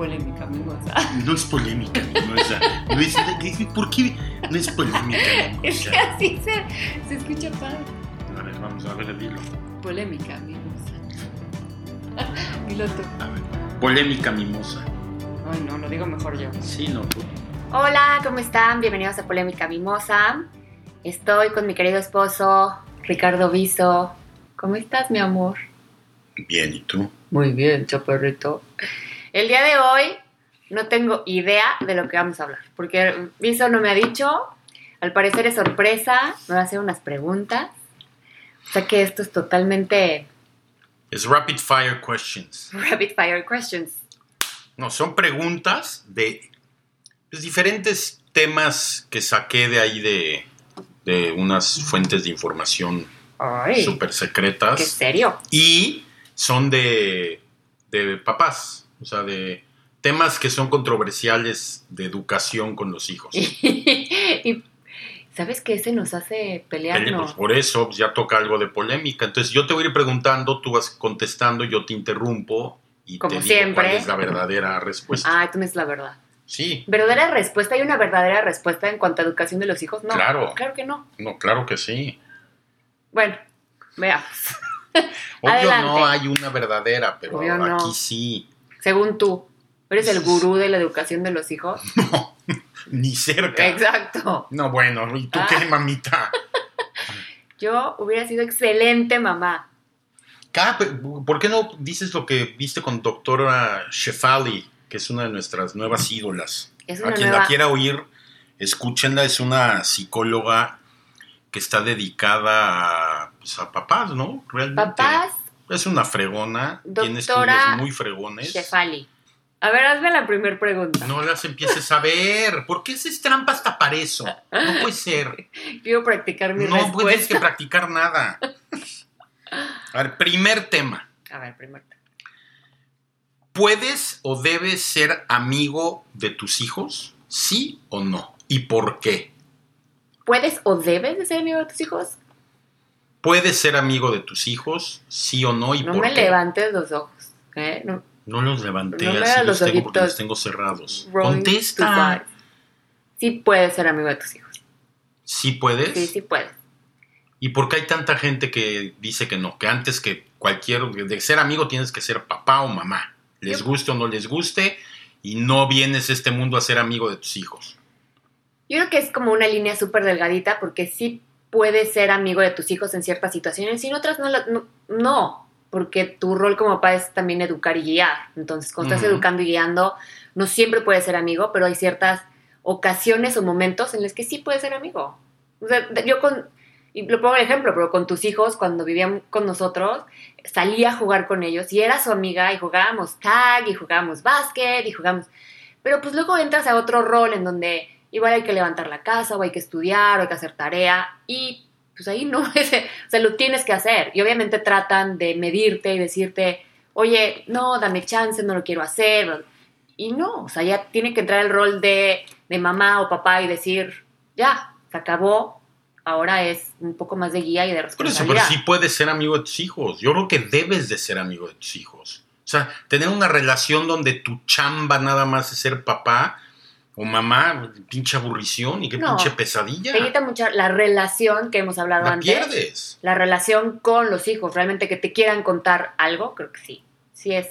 Polémica Mimosa. No es polémica, mimosa. No es, ¿Por qué no es polémica, Es que mimosa? así se, se escucha padre. A ver, vamos a ver el hilo. Polémica Mimosa. Dilo tú. A ver. Polémica mimosa. Ay, no, lo digo mejor yo. Sí, no, tú. Hola, ¿cómo están? Bienvenidos a Polémica Mimosa. Estoy con mi querido esposo, Ricardo Viso. ¿Cómo estás, mi amor? Bien, ¿y tú? Muy bien, chaparrito. El día de hoy no tengo idea de lo que vamos a hablar, porque Viso no me ha dicho. Al parecer es sorpresa, me va a hacer unas preguntas. O sea que esto es totalmente Es rapid fire questions. rapid fire questions. No, son preguntas de pues, diferentes temas que saqué de ahí de, de unas fuentes de información súper qué secretas. serio. Y son de, de papás, o sea, de temas que son controversiales de educación con los hijos. y sabes que ese nos hace Pele- pues, pelearnos. por eso pues, ya toca algo de polémica. Entonces yo te voy a ir preguntando, tú vas contestando, yo te interrumpo y Como te digo siempre. cuál es la verdadera respuesta. Ay, tú me dices la verdad. Sí, ¿Verdadera respuesta? ¿Hay una verdadera respuesta en cuanto a educación de los hijos? No. Claro. Claro que no. no, claro que sí. Bueno, veamos. Obvio Adelante. no hay una verdadera, pero Obvio no. aquí sí. Según tú, ¿eres el gurú de la educación de los hijos? No, ni cerca. Exacto. No, bueno, ¿y tú Ah. qué, mamita? Yo hubiera sido excelente mamá. ¿Por qué no dices lo que viste con doctora Shefali, que es una de nuestras nuevas ídolas? Es A una quien nueva... la quiera oír, escúchenla, es una psicóloga que está dedicada a, pues, a papás, ¿no? Realmente. Papás, Es una fregona, tiene Doctora muy fregones. Shefali. A ver, hazme la primera pregunta. No las empieces a ver. ¿Por qué haces trampa hasta para eso? No puede ser. Quiero practicar mi No puedes respuesta. que practicar nada. A ver, primer tema. A ver, primero. ¿Puedes o debes ser amigo de tus hijos? ¿Sí o no? ¿Y por qué? ¿Puedes o debes de ser amigo de tus hijos? ¿Puedes ser amigo de tus hijos? ¿Sí o no? ¿Y No por me qué? levantes los ojos. ¿eh? No, No los levanté, No así los los tengo porque los tengo cerrados. Contesta. Sí puedes ser amigo de tus hijos. ¿Sí puedes? Sí, sí puedes. ¿Y por qué hay tanta gente que dice que no? Que antes que cualquier... De ser amigo tienes que ser papá o mamá. Les Yo- guste o no les guste. Y no vienes a este mundo a ser amigo de tus hijos. Yo creo que es como una línea súper delgadita porque sí puedes ser amigo de tus hijos en ciertas situaciones y en otras no, la- no, no, porque tu rol como papá es también educar y guiar. Entonces, cuando estás educando y guiando, no siempre puedes ser amigo, pero hay ciertas ocasiones o momentos en los que sí puedes ser amigo. O sea, de- yo con, y lo pongo el ejemplo, pero con tus hijos, cuando vivían con nosotros, salía a jugar con ellos y era su amiga y jugábamos tag y jugábamos básquet y jugamos... Pero pues luego entras a otro rol en donde igual hay que levantar la casa o hay que estudiar o hay que hacer tarea y pues ahí no, o sea, lo tienes que hacer. Y obviamente tratan de medirte y decirte, oye, no, dame chance, no lo quiero hacer. Y no, o sea, ya tiene que entrar el rol de, de mamá o papá y decir, ya, se acabó, ahora es un poco más de guía y de Por eso, pero responsabilidad. sí puedes ser amigo de tus hijos. Yo creo que debes de ser amigo de tus hijos. O sea, tener una relación donde tu chamba nada más es ser papá o mamá, pinche aburrición y qué No, pinche pesadilla. Te quita mucha la relación que hemos hablado La antes. pierdes. La relación con los hijos, realmente que te quieran contar algo, creo que sí. Sí es.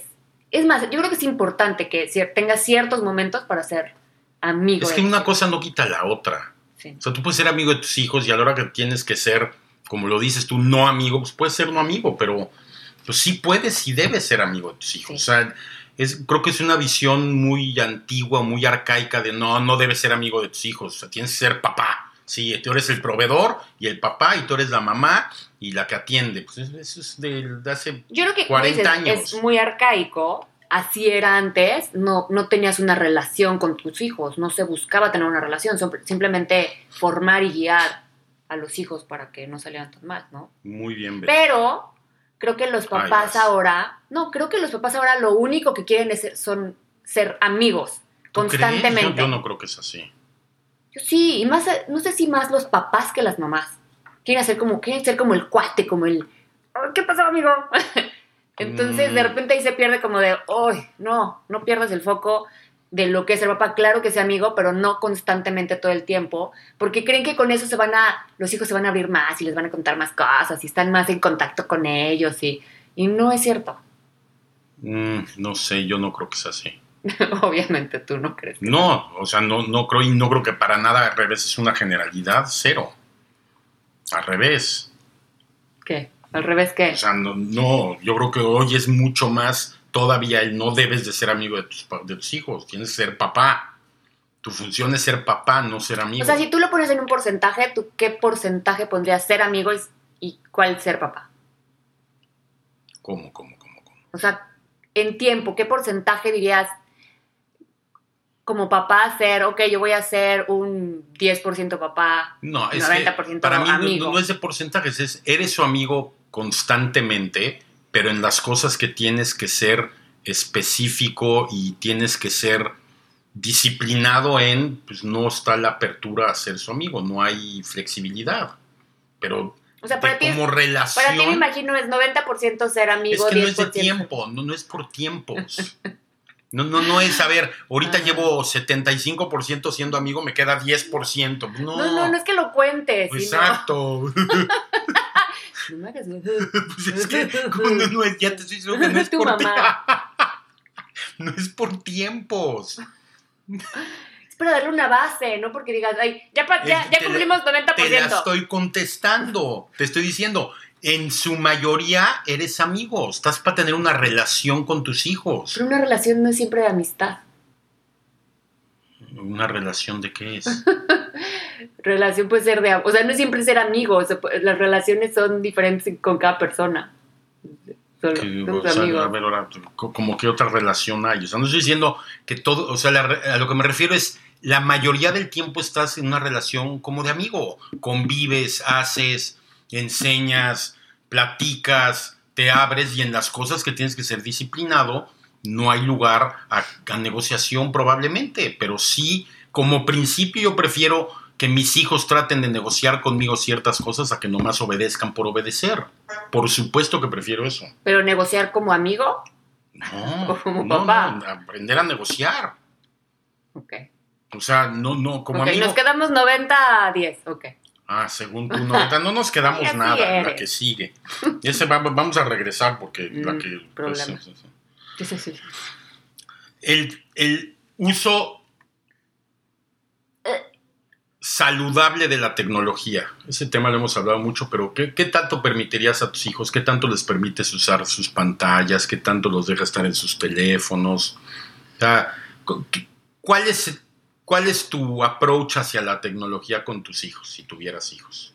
Es más, yo creo que es importante que tengas ciertos momentos para ser amigo. Es que una cosa no quita la otra. Sí. O sea, tú puedes ser amigo de tus hijos y a la hora que tienes que ser, como lo dices tú, no amigo, pues puedes ser no amigo, pero pues sí puedes y debes ser amigo de tus hijos. Sí. O sea, es, creo que es una visión muy antigua, muy arcaica de no, no debes ser amigo de tus hijos, o sea, tienes que ser papá. Sí, tú eres el proveedor y el papá y tú eres la mamá y la que atiende. Pues eso es de, de hace... Yo creo que como 40 dices, años. es muy arcaico. Así era antes. No, no tenías una relación con tus hijos. No se buscaba tener una relación. simplemente formar y guiar a los hijos para que no salieran tan mal, ¿no? Muy bien. Pero creo que los papás ahora, no, creo que los papás ahora lo único que quieren es ser, son ser amigos constantemente. Yo, yo no creo que es así. Yo sí, y más, no sé si más los papás que las mamás. Quieren ser como, quieren ser como el cuate, como el, "Ay, ¿qué pasó, amigo? Entonces, Mm. de repente ahí se pierde como de, ¡ay! No, no pierdas el foco de lo que es el papá. Claro que sea amigo, pero no constantemente todo el tiempo, porque creen que con eso se van a, los hijos se van a abrir más y les van a contar más cosas y están más en contacto con ellos y, y no es cierto. Mm, no sé, yo no creo que sea así. Obviamente tú no crees. No, o sea, no, no creo y no creo que para nada al revés es una generalidad, cero. Al revés. ¿Qué? Al revés, ¿qué? O sea, no, no, yo creo que hoy es mucho más todavía no debes de ser amigo de tus, de tus hijos, tienes que ser papá. Tu función es ser papá, no ser amigo. O sea, si tú lo pones en un porcentaje, ¿tú qué porcentaje pondrías ser amigo y, y cuál ser papá? ¿Cómo, cómo, cómo, cómo? O sea, en tiempo, ¿qué porcentaje dirías como papá ser, ok, yo voy a ser un 10% papá? No, es 90% que para mí amigo. No, no es de porcentajes, es eres su amigo constantemente, pero en las cosas que tienes que ser específico y tienes que ser disciplinado en, pues no está la apertura a ser su amigo, no hay flexibilidad. Pero O sea, de para ti, es- como relación... para ti me imagino es 90% ser Es amigo, que no 10%. es de tiempo, no, no es por tiempos. No, no, no es, a ver, ahorita Ajá. llevo 75% siendo amigo, me queda 10%. No, No, no, no es que lo cuentes. sino- Exacto. No me hagas- Pues es que, ¿cómo no, es? Ya te estoy diciendo que no es Tu por mamá. No es por tiempos. Es para darle una base, no porque digas, ay, ya, pa- ya, ya cumplimos 90%. Te la estoy contestando. Te estoy diciendo, en su mayoría eres amigo. Estás para tener una relación con tus hijos. Pero una relación no es siempre de amistad. ¿Una relación de qué es? Relación puede ser de... O sea, no siempre ser amigos. Las relaciones son diferentes con cada persona. Solo, Que, somos o sea, amigos. ver, ahora, como que otra relación hay. O sea, no estoy diciendo que todo, o sea, la a lo que me refiero es, la mayoría del tiempo estás en una relación como de amigo. Convives, haces, enseñas, platicas, te abres y en las cosas que tienes que ser disciplinado, no hay lugar a, a negociación probablemente, pero sí, como principio yo prefiero que mis hijos traten de negociar conmigo ciertas cosas a que nomás obedezcan por obedecer. Por supuesto que prefiero eso. Pero negociar como amigo, No, Como no, papá. no, aprender a negociar. ok. O sea, no, no, como ok, amigo. nos quedamos 90 a 10, ok. Ah, según tú, no, ahorita no nos quedamos nada, la que sigue. Ese va- vamos a regresar porque la Mm, que. pues, problema. sí, sí. El, el uso saludable de la tecnología. Ese tema lo hemos hablado mucho, pero ¿qué, qué tanto permitirías a tus hijos? ¿Qué tanto les permites usar sus pantallas? ¿Qué tanto los dejas estar en sus teléfonos? O sea, ¿cuál es, ¿Cuál es tu approach hacia la tecnología con tus hijos, si tuvieras hijos?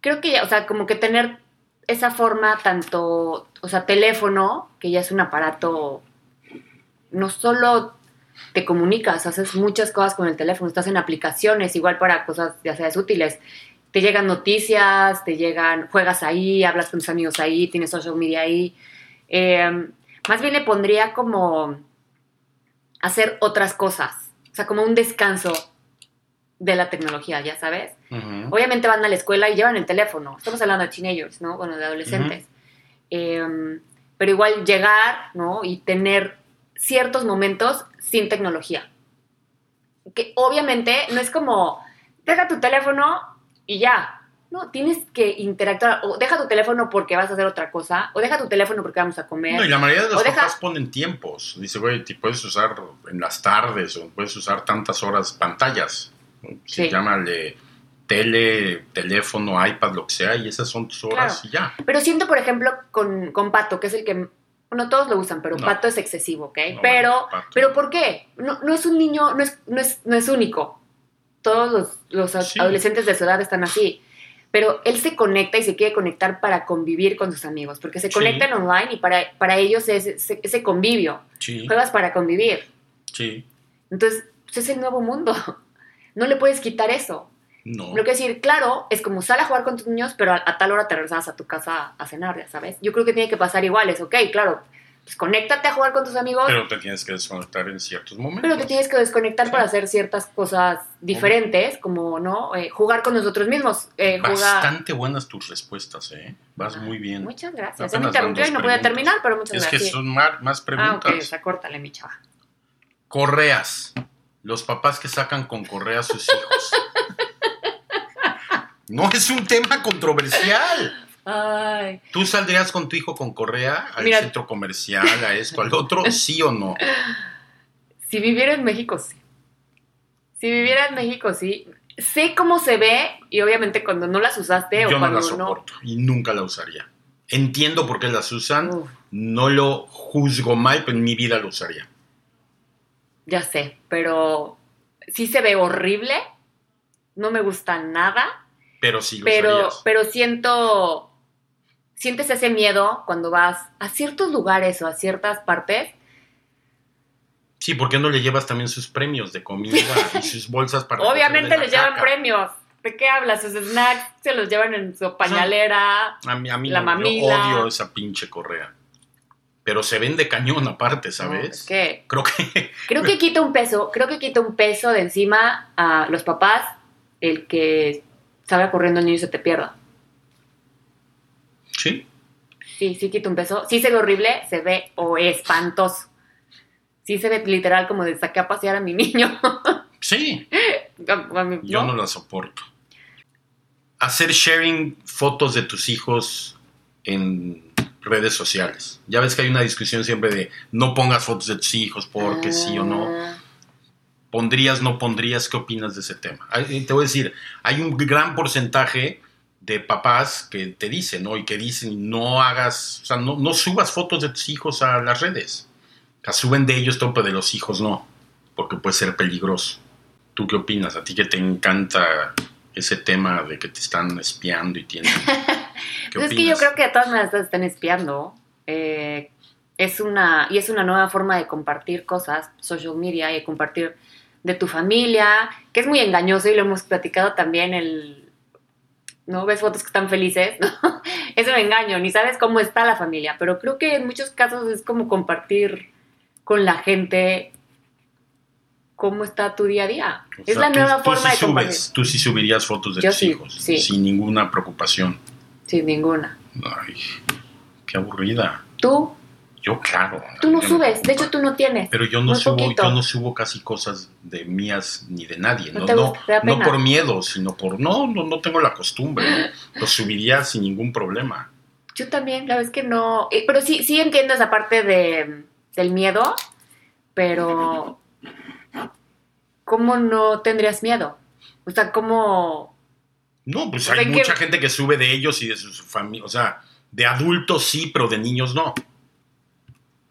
Creo que ya, o sea, como que tener esa forma tanto, o sea, teléfono, que ya es un aparato, no solo te comunicas, haces muchas cosas con el teléfono, estás en aplicaciones, igual para cosas ya seas útiles. Te llegan noticias, te llegan, juegas ahí, hablas con tus amigos ahí, tienes social media ahí. Eh, más bien le pondría como hacer otras cosas, o sea, como un descanso de la tecnología, ya sabes. Obviamente van a la escuela y llevan el teléfono. Estamos hablando de teenagers, ¿no? Bueno, de adolescentes. Eh, pero igual llegar, ¿no? Y tener ciertos momentos sin tecnología. Que obviamente no es como, deja tu teléfono y ya. No, tienes que interactuar. O deja tu teléfono porque vas a hacer otra cosa. O deja tu teléfono porque vamos a comer. No, y la mayoría de los deja- papás ponen tiempos. Dice, güey, te puedes usar en las tardes o puedes usar tantas horas pantallas. Se Sí. llámale tele, teléfono, iPad, lo que sea, y esas son tus horas y ya. Pero siento, por ejemplo, con, con Pato, que es el que... Bueno, todos lo usan, pero No. Pato es excesivo, ¿ok? No, pero... bueno. ¿Pero por qué? No, no es un niño, no es, no es, no es único. Todos los, los Sí. adolescentes de su edad están así. Pero él se conecta y se quiere conectar para convivir con sus amigos, porque se Sí. conectan online y para, para ellos es ese, ese convivio. Sí, Juegas para convivir. sí. Entonces, pues, es el nuevo mundo. No le puedes quitar eso. No. Lo que decir, claro, es como sal a jugar con tus niños, pero a, a tal hora te regresas a tu casa a cenar, ya sabes. Yo creo que tiene que pasar iguales, ok, claro. pues conéctate a jugar con tus amigos, pero, Pero te tienes que desconectar en ciertos momentos. te tienes que desconectar Sí. para hacer ciertas cosas diferentes, como, ¿no? Eh, jugar con nosotros mismos, eh, jugar... Bastante buenas tus respuestas, ¿eh? Vas muy bien. Muchas gracias. Apenas me interrumpió y no podía preguntas. terminar, pero muchas es que gracias. son más, más ah, preguntas. ok, o sea, córtale, mi chava. Correas. Los papás que sacan con correa a sus hijos. no es un tema controversial. Ay, ¿Tú saldrías con tu hijo con correa al Mira- centro comercial, a esto, al otro? ¿Sí o no? si viviera en México, sí. Si viviera en México, sí. Sé cómo se ve y obviamente cuando no las usaste o Yo no cuando la soporto y nunca la usaría. Entiendo por qué las usan, Uf, no lo juzgo mal, pero en mi vida lo usaría. ya sé, pero sí se ve horrible. No me gusta nada. Pero sí lo pero, usarías. pero siento, sientes ese miedo cuando vas a ciertos lugares o a ciertas partes. Sí, ¿por qué no le llevas también sus premios de comida y sus bolsas para Obviamente les llevan premios. ¿De qué hablas? Sus snacks se los llevan en su pañalera. A mí, a mí La no, mamila. yo odio esa pinche correa. Pero se vende cañón aparte, ¿sabes? es que Creo que creo que quita un peso, creo que quita un peso de encima a los papás el que salga corriendo el niño y se te pierda. sí. Sí, sí quita un peso. Sí se ve horrible, se ve o espantoso. Sí se ve literal como de saqué a pasear a mi niño. Sí, A- yo ¿no? no la soporto. Hacer sharing fotos de tus hijos en redes sociales. Ya ves que hay una discusión siempre de no pongas fotos de tus hijos porque sí o no. ¿Pondrías, no pondrías? ¿Qué opinas de ese tema? Hay- Te voy a decir, hay un gran porcentaje de papás que te dicen, ¿no? Y que dicen, no hagas, o sea, no, no subas fotos de tus hijos a las redes. Suben de ellos pero de los hijos no, porque puede ser peligroso. ¿Tú qué opinas? A ti que te encanta ese tema de que te están espiando y tienen... ¿Qué Pues es que yo creo que de todas maneras te están espiando. Eh, es una, y es una nueva forma de compartir cosas, social media, y de compartir de tu familia, que es muy engañoso y lo hemos platicado también el... ¿No? Ves fotos que están felices, ¿no? Es un engaño, ni sabes cómo está la familia, pero creo que en muchos casos es como compartir con la gente cómo está tu día a día. O es sea, la tú- nueva tú forma sí de compartir. subes, Tú sí subirías fotos de Yo tus sí, hijos, sí. sin ninguna preocupación. Sin ninguna. Ay, qué aburrida. Tú, Yo, claro. tú no subes, de hecho tú no tienes. Pero yo no, subo, poquito. yo no subo casi cosas de mías ni de nadie. No por miedo, sino por. No, no, no tengo la costumbre. Lo subiría sin ningún problema. Yo también, la verdad es que no. eh, Pero sí, sí entiendo esa parte de, del miedo, pero ¿cómo no tendrías miedo? O sea, ¿cómo. No, pues O sea, hay que- mucha gente que sube de ellos y de sus familias. O sea, de adultos sí, pero de niños no.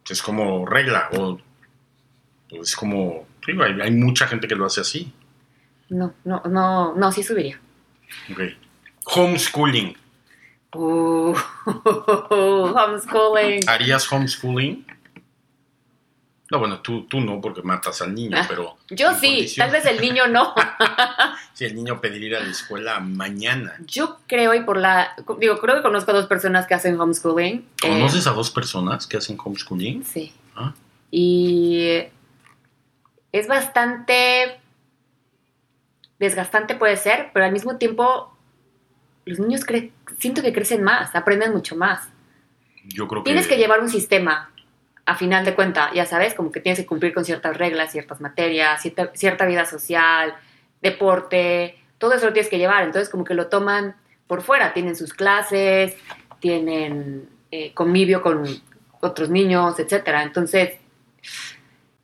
Es como regla. O es como. sí, hay, hay mucha gente que lo hace así. No, no, no, no, sí subiría. Ok. Homeschooling. Uh, homeschooling. ¿Harías homeschooling? No, bueno, tú, tú no, porque matas al niño, Ah, pero. Yo sí, condición- tal vez el niño no. Si el niño pediría ir a la escuela mañana. Yo creo, y por la. Digo, creo que conozco a dos personas que hacen homeschooling. eh, ¿Conoces a dos personas que hacen homeschooling? Sí. Ah. Y es bastante desgastante puede ser, pero al mismo tiempo los niños siento que crecen más, aprenden mucho más. Yo creo que. Tienes que llevar un sistema, a final de cuenta, ya sabes, como que tienes que cumplir con ciertas reglas, ciertas materias, cierta, cierta vida social, deporte, todo eso lo tienes que llevar. Entonces como que lo toman por fuera, tienen sus clases, tienen eh, convivio con otros niños, etcétera. Entonces,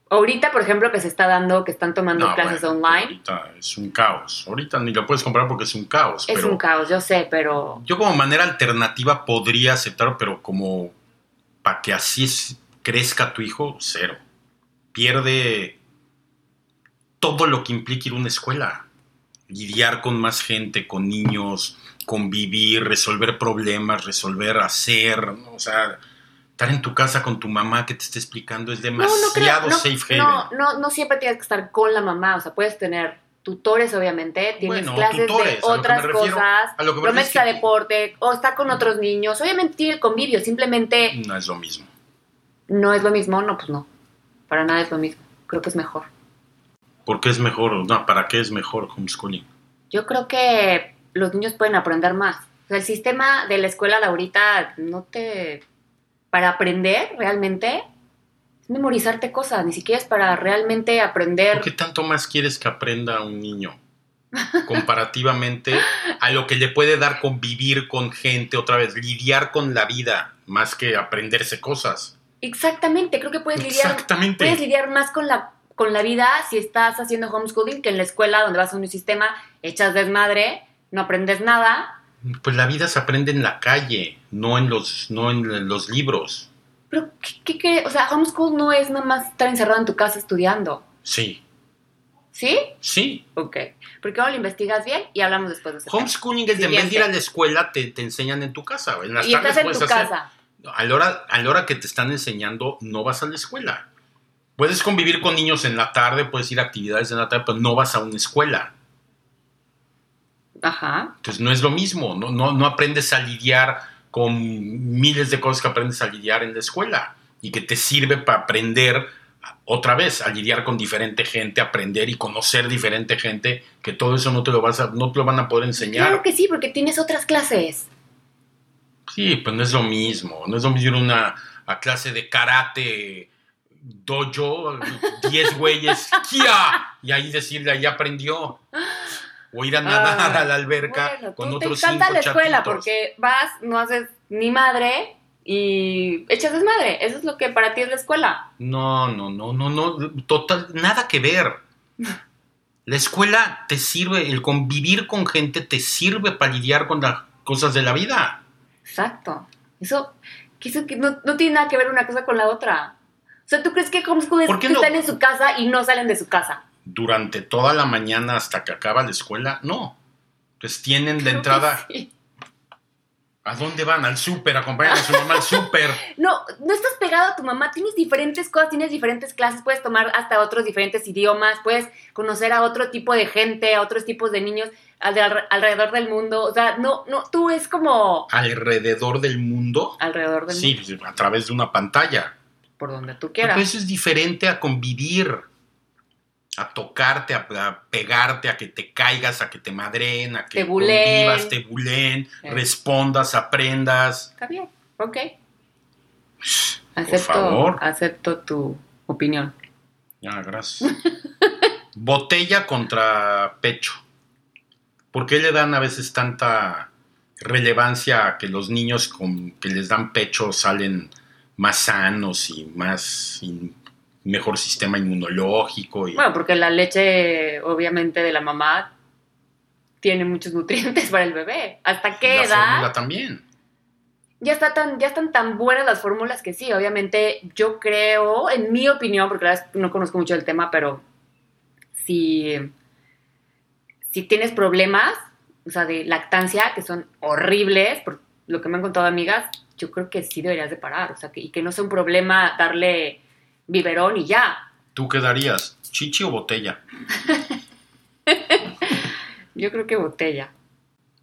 ahorita, por ejemplo, que se está dando, que están tomando No, clases bueno, online, Ahorita es un caos. Ahorita ni lo puedes comprar porque es un caos. es pero un caos, yo sé, pero Yo como manera alternativa podría aceptarlo, pero como para que así es- crezca tu hijo, cero. Pierde todo lo que implica ir a una escuela. Lidiar con más gente, con niños, convivir, resolver problemas, resolver, hacer, ¿no? o sea, estar en tu casa con tu mamá que te esté explicando es no, no creo, demasiado safe haven. no, no, no siempre tienes que estar con la mamá, o sea, puedes tener tutores, obviamente, tienes Bueno, clases tutores, de otras refiero- cosas, a lo que me lo refiero metes es a deporte, o está con otros niños, obviamente tiene el convivio, simplemente No es lo mismo. No es lo mismo, no, pues no. Para nada es lo mismo. Creo que es mejor. ¿Por qué es mejor? No, ¿para qué es mejor homeschooling? Yo creo que los niños pueden aprender más. O sea, el sistema de la escuela de ahorita no te... Para aprender realmente es memorizarte cosas, ni siquiera es para realmente aprender. ¿Por qué tanto más quieres que aprenda un niño? Comparativamente a lo que le puede dar convivir con gente, otra vez, lidiar con la vida, más que aprenderse cosas. Exactamente, creo que puedes lidiar, puedes lidiar más con la, con la vida si estás haciendo homeschooling que en la escuela donde vas a un sistema, echas desmadre, no aprendes nada. Pues la vida se aprende en la calle, no en los, no en los libros. Pero, ¿qué, qué, qué? O sea, homeschool no es nada más estar encerrado en tu casa estudiando. Sí, ¿Sí? sí. Ok. Porque ahora lo investigas bien y hablamos después de eso. Homeschooling es de en vez de ir a la escuela, te, te enseñan en tu casa. En las Y estás en tu hacer- casa. A la, hora, a la hora que te están enseñando, no vas a la escuela. Puedes convivir con niños en la tarde, puedes ir a actividades en la tarde, pero no vas a una escuela. Ajá. Entonces no es lo mismo, no, no, no aprendes a lidiar con miles de cosas que aprendes a lidiar en la escuela y que te sirve para aprender otra vez a lidiar con diferente gente, aprender y conocer diferente gente, que todo eso no te lo vas a, no te lo van a poder enseñar. Claro que sí, porque tienes otras clases. Sí, pues no es lo mismo. No es lo mismo ir a una a clase de karate, dojo, 10 güeyes, ¡kia! Y ahí decirle, ahí aprendió. O ir a nadar Ah, a la alberca Bueno, con tú otros te encanta cinco la escuela chatitos. porque vas, no haces ni madre y echas desmadre. Eso es lo que para ti es la escuela. No, no, no, no, no. Total, nada que ver. La escuela te sirve, el convivir con gente te sirve para lidiar con las cosas de la vida. Exacto. Eso, que eso que no, no tiene nada que ver una cosa con la otra. O sea, ¿tú crees que homeschoolers ¿Por qué que no? están en su casa y no salen de su casa? Durante toda la mañana hasta que acaba la escuela, no. Pues tienen la Creo que entrada. sí. ¿A dónde van? Al súper, acompañan a su mamá al súper. No, no estás pegado a tu mamá, tienes diferentes cosas, tienes diferentes clases, puedes tomar hasta otros diferentes idiomas, puedes conocer a otro tipo de gente, a otros tipos de niños al- de alre- alrededor del mundo. O sea, no, no, tú es como Alrededor del mundo. alrededor del Sí, mundo, pues, a través de una pantalla. por donde tú Pero quieras. eso es diferente a convivir. A tocarte, a, a pegarte, a que te caigas, a que te madren, a que Te convivas, te bulen, Sí. respondas, aprendas. Está bien, ok. Acepto, favor. acepto tu opinión. Ya, gracias. Botella contra pecho. ¿Por qué le dan a veces tanta relevancia a que los niños con, que les dan pecho salen más sanos y más y mejor sistema inmunológico? Y, Bueno, porque la leche, obviamente, de la mamá tiene muchos nutrientes para el bebé. ¿Hasta qué la edad? fórmula también. ya está tan, ya están tan buenas las fórmulas que sí, obviamente yo creo, en mi opinión, porque la verdad es que no conozco mucho el tema, pero si, si tienes problemas, o sea, de lactancia, que son horribles, por lo que me han contado amigas, yo creo que sí deberías de parar, o sea, que, y que no sea un problema darle biberón y ya. ¿Tú qué darías? ¿Chichi o botella? Yo creo que botella.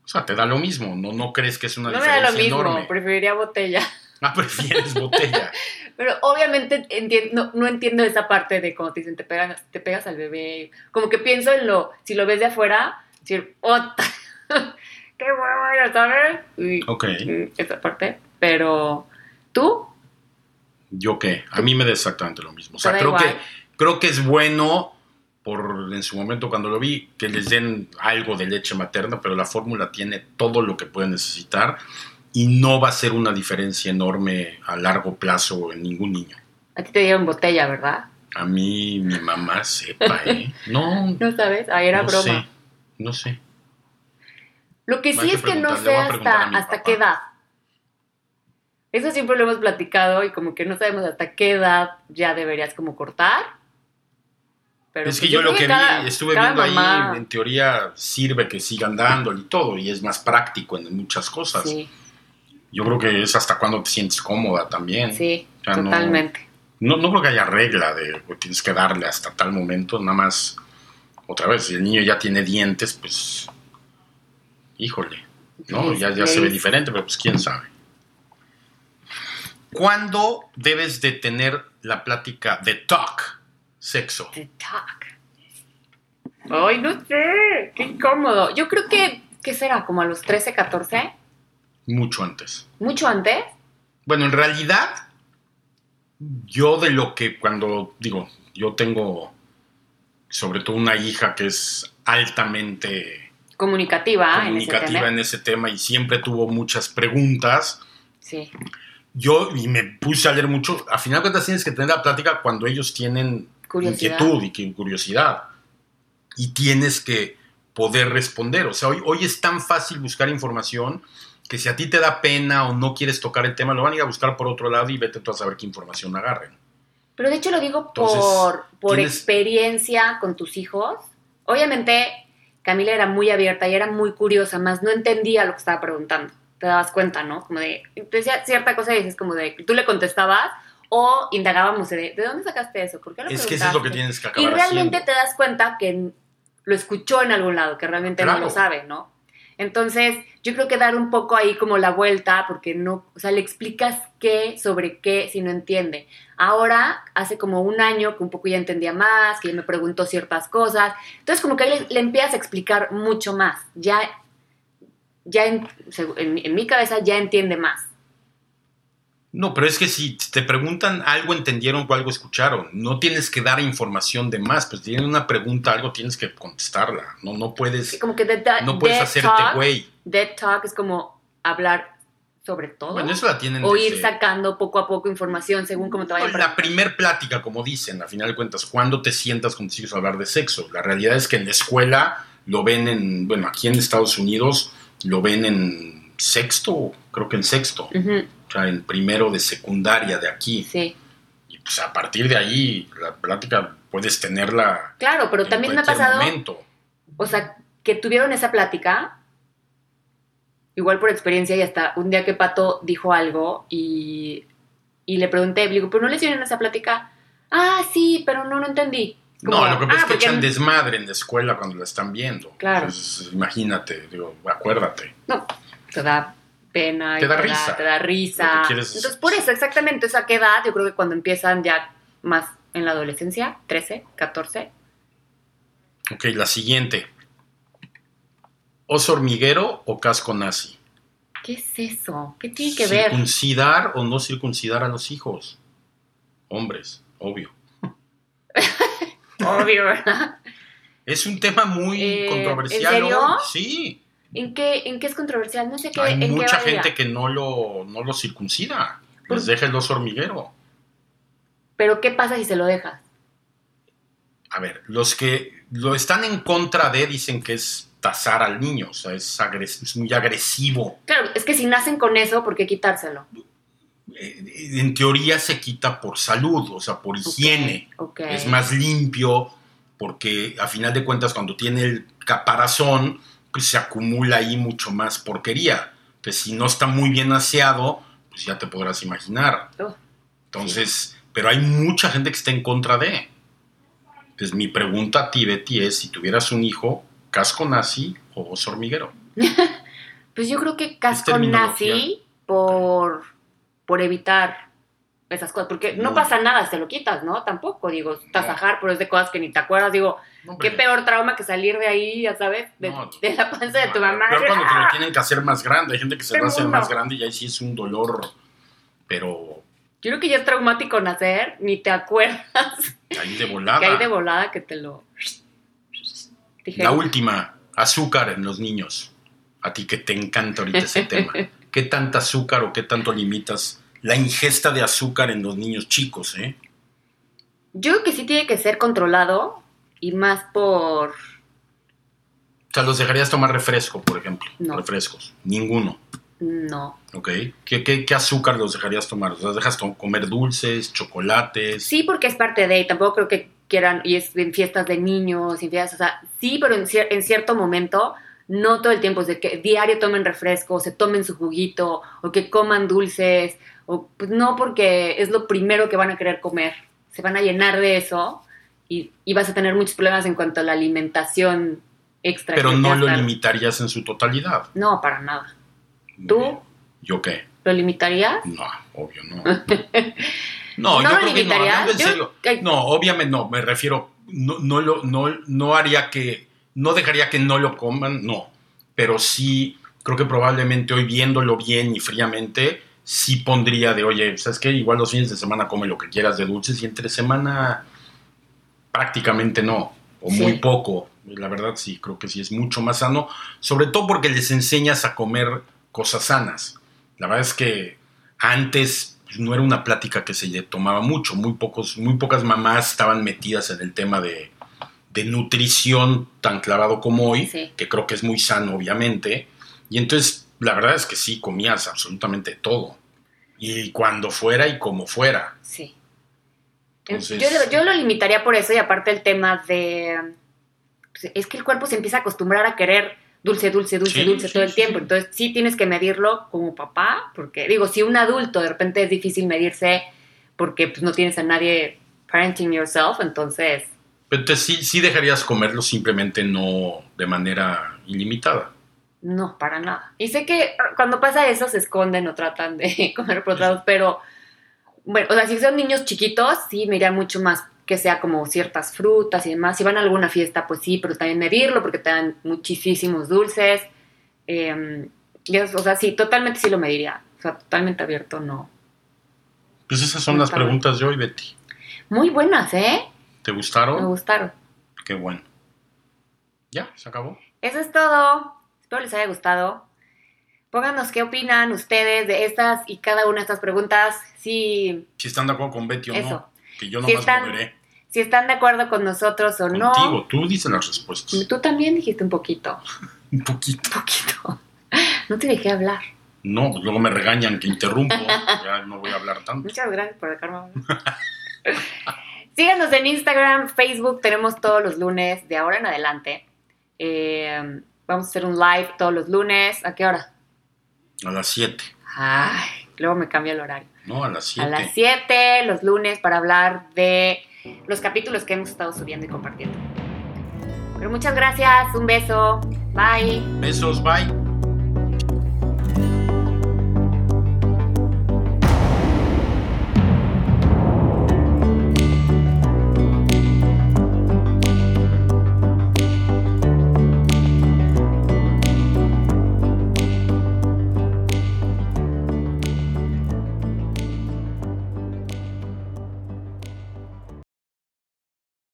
O sea, te da lo mismo. No, no crees que es una No me da lo diferencia mismo, enorme. preferiría botella. Ah, prefieres botella. Pero obviamente enti- no, entiendo esa parte de cuando te dicen te pegas, te pegas al bebé. Como que pienso en lo, si lo ves de afuera, decir, ¡Ota! ¡Qué ya sabes! Y- Ok. y esa parte. Pero, ¿tú? ¿Yo qué? A mí me da exactamente lo mismo. O sea, creo que, creo que es bueno, por en su momento cuando lo vi, que les den algo de leche materna, pero la fórmula tiene todo lo que puede necesitar y no va a ser una diferencia enorme a largo plazo en ningún niño. A ti te dieron botella, ¿verdad? A mí, mi mamá sepa, ¿eh? No, No sabes, ahí era no broma. sé, no sé. Lo que sí que es que no sé hasta, hasta qué edad. Eso siempre lo hemos platicado y como que no sabemos hasta qué edad ya deberías como cortar. Pero es que pues yo, lo que cada- vi, estuve viendo mamá- ahí, en teoría sirve que sigan dándole y todo, y es más práctico en muchas cosas. Sí, Yo creo que es hasta cuando te sientes cómoda también. sí, O sea, no- totalmente. No, no creo que haya regla de que tienes que darle hasta tal momento, nada más, otra vez, si el niño ya tiene dientes, pues, híjole, ¿no? Ya ya se ve diferente, pero pues quién sabe. ¿Cuándo debes de tener la plática de talk, sexo? The talk. Ay, no sé. Qué incómodo. Yo creo que, ¿qué será? ¿Como a los 13, 14? Mucho antes. ¿Mucho antes? Bueno, en realidad, yo de lo que cuando digo, yo tengo sobre todo una hija que es altamente Comunicativa. comunicativa en ese tema. en ese tema y siempre tuvo muchas preguntas. Sí. Yo y me puse a leer mucho. A final de cuentas tienes que tener la plática cuando ellos tienen Curiosidad. inquietud y curiosidad. Y tienes que poder responder. O sea, hoy, hoy es tan fácil buscar información que si a ti te da pena o no quieres tocar el tema, lo van a ir a buscar por otro lado y vete tú a saber qué información agarren. Pero de hecho lo digo Entonces, por, por tienes- experiencia con tus hijos. Obviamente, Camila era muy abierta y era muy curiosa, más no entendía lo que estaba preguntando. Te dabas cuenta, ¿no? Como de, decía cierta cosa y dices como de, tú le contestabas o indagábamos de, ¿de dónde sacaste eso? ¿Por qué lo Es que eso es lo que preguntaste?". tienes que Y acabar realmente haciendo. te das cuenta que lo escuchó en algún lado, que realmente no lo sabe, ¿no? Entonces, yo creo que dar un poco ahí como la vuelta, porque no, o sea, le explicas qué, sobre qué, si no entiende. Ahora, hace como un año que un poco ya entendía más, que ya me preguntó ciertas cosas. Entonces, como que le, le empiezas a explicar mucho más. Ya, ya en, en- en mi cabeza ya entiende más. No, pero es que si te preguntan algo, entendieron o algo escucharon. No tienes que dar información de más. Pues tienen una pregunta, algo tienes que contestarla. No, no puedes, Como que de, no puedes hacerte talk- güey. Dead talk es como hablar sobre todo. Bueno, eso la tienen o ir sacando poco a poco información según cómo te vayan No, la primer plática, como dicen, a final de cuentas, cuando te sientas con tus hijos a hablar de sexo. La realidad es que en la escuela lo ven en, bueno, aquí en Estados Unidos lo ven en sexto, creo que en sexto, Ujú, o sea, en primero de secundaria de aquí. Sí, Y pues a partir de ahí, la plática puedes tenerla claro, pero en también me ha pasado, momento. o sea, que tuvieron esa plática, igual por experiencia y hasta un día que Pato dijo algo y, y le pregunté, le digo, pero no les dieron esa plática. Ah, sí, pero no, no entendí. No, lo que pasa "Ah, es que porque echan desmadre en la escuela cuando la están viendo. Claro. Entonces, imagínate, digo, acuérdate. No, te da pena. y Te da risa. te da risa. Lo que quieres es- Entonces, por eso, exactamente, o sea, ¿qué edad? Yo creo que cuando empiezan ya más en la adolescencia, 13, 14. Ok, la siguiente. ¿Oso hormiguero o casco nazi? ¿Qué es eso? ¿Qué tiene que ver? ¿Circuncidar o no circuncidar a los hijos? Hombres, obvio. Obvio, ¿verdad? Es un tema muy Eh, controversial. ¿en serio? Sí. ¿En qué, ¿En qué es controversial? No sé qué, Hay en qué mucha varía. gente que no lo, no lo circuncida. Por- Les deja el oso hormiguero. Pero ¿qué pasa si se lo dejas? A ver, los que lo están en contra de dicen que es tasar al niño, o sea, es, agres- es muy agresivo. Claro, es que si nacen con eso, ¿por qué quitárselo? Eh, En teoría se quita por salud, o sea, por higiene. Ok. Es más limpio porque a final de cuentas cuando tiene el caparazón, pues se acumula ahí mucho más porquería. Que si no está muy bien aseado, pues ya te podrás imaginar. Oh, Entonces, pero hay mucha gente que está en contra de. Entonces, mi pregunta a ti, Betty, es si tuvieras un hijo, casco nazi o oso hormiguero. Pues yo creo que casco nazi por, por evitar esas cosas. Porque no No. pasa nada, si te lo quitas, ¿no? Tampoco, digo, tasajar, pero es de cosas que ni te acuerdas. Digo, No, qué peor trauma que salir de ahí, ya sabes, de, No. de la panza de tu mamá. Peor cuando te lo tienen que hacer más grande. Hay gente que se lo hace más grande y ahí sí es un dolor, pero Yo creo que ya es traumático nacer, ni te acuerdas ahí de volada. que hay de volada que te lo... La última, azúcar en los niños. A ti que te encanta ahorita ese tema. ¿Qué tanta azúcar o qué tanto limitas la ingesta de azúcar en los niños chicos, eh? Yo creo que sí tiene que ser controlado y más por... O sea, los dejarías tomar refresco, por ejemplo. No. Refrescos. Ninguno. No. ¿Ok? ¿Qué, qué, qué azúcar los dejarías tomar? O sea, dejas to- comer dulces, chocolates. Sí, porque es parte de, y tampoco creo que quieran, y es en fiestas de niños, en fiestas, o sea, sí, pero en, cier- en cierto momento, no todo el tiempo, es de que diario tomen refresco, o se tomen su juguito, o que coman dulces, o pues no porque es lo primero que van a querer comer, se van a llenar de eso y, y vas a tener muchos problemas en cuanto a la alimentación extra. pero que no lo que limitarías en su totalidad. No, para nada. Muy ¿Tú? bien. ¿Yo qué? ¿Lo limitarías? No, obvio, no. No, ¿No yo lo creo que no, limitarías? hablando en Yo-. No, obviamente no, me refiero, no, no, lo, no, no haría que, no dejaría que no lo coman, no. Pero sí, creo que probablemente hoy viéndolo bien y fríamente, sí pondría de, oye, ¿sabes qué? Igual los fines de semana come lo que quieras de dulces y entre semana prácticamente no, o Sí. muy poco. La verdad sí, creo que sí es mucho más sano, sobre todo porque les enseñas a comer cosas sanas. La verdad es que antes pues, no era una plática que se le tomaba mucho, muy, pocos, muy pocas mamás estaban metidas en el tema de, de nutrición tan clavado como hoy, Sí. que creo que es muy sano, obviamente. Y entonces, la verdad es que sí, comías absolutamente todo. Y cuando fuera y como fuera. Sí. Entonces- yo, yo lo limitaría por eso y aparte el tema de... pues, Es que el cuerpo se empieza a acostumbrar a querer dulce, dulce, dulce, Sí, dulce sí, todo el sí, tiempo. Entonces sí tienes que medirlo como papá, porque digo, si un adulto de repente es difícil medirse porque pues, no tienes a nadie parenting yourself, entonces Pero entonces sí, sí dejarías comerlo simplemente no de manera ilimitada. No, para nada. Y sé que cuando pasa eso se esconden o tratan de comer por otro lado, pero bueno, o sea, si son niños chiquitos, sí me iría mucho más que sea como ciertas frutas y demás. Si van a alguna fiesta, pues sí, pero también medirlo porque te dan muchísimos dulces. Eh, y es- o sea, sí, totalmente sí lo mediría. O sea, totalmente abierto, no. Pues esas son las preguntas de hoy, Betty. Muy buenas, ¿eh? ¿Te Me gustaron? gustaron. Qué bueno. Ya, se acabó. Eso es todo. Espero les haya gustado. Pónganos qué opinan ustedes de estas y cada una de estas preguntas. Si, Si están de acuerdo con Betty o Eso. no. Que yo Si nomás están- moveré. si están de acuerdo con nosotros o Contigo, no. tú dices las respuestas. Tú también dijiste un poquito. Un poquito. Un poquito. No te dejé hablar. No, luego me regañan que interrumpo. ya no voy a hablar tanto. Muchas gracias por dejarme hablar. Síganos en Instagram, Facebook. Tenemos todos los lunes de ahora en adelante. Eh, vamos a hacer un live todos los lunes. ¿A qué hora? A las 7. Ay, luego me cambia el horario. No, a las A 7. las 7, los lunes, para hablar de los capítulos que hemos estado subiendo y compartiendo. Pero muchas gracias, un beso, bye. Besos, bye.